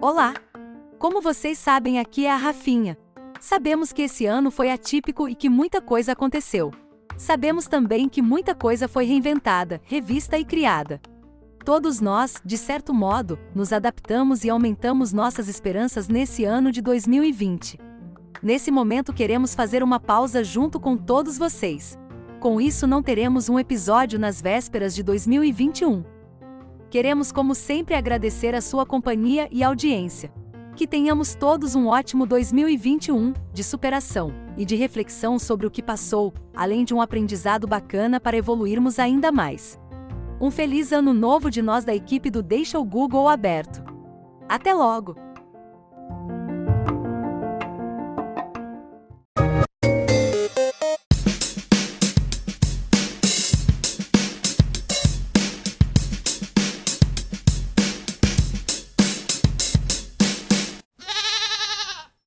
Olá! Como vocês sabem, aqui é a Rafinha. Sabemos que esse ano foi atípico e que muita coisa aconteceu. Sabemos também que muita coisa foi reinventada, revista e criada. Todos nós, de certo modo, nos adaptamos e aumentamos nossas esperanças nesse ano de 2020. Nesse momento queremos fazer uma pausa junto com todos vocês. Com isso, não teremos um episódio nas vésperas de 2021. Queremos, como sempre, agradecer a sua companhia e audiência. Que tenhamos todos um ótimo 2021, de superação e de reflexão sobre o que passou, além de um aprendizado bacana para evoluirmos ainda mais. Um feliz ano novo de nós da equipe do Deixa o Google aberto. Até logo!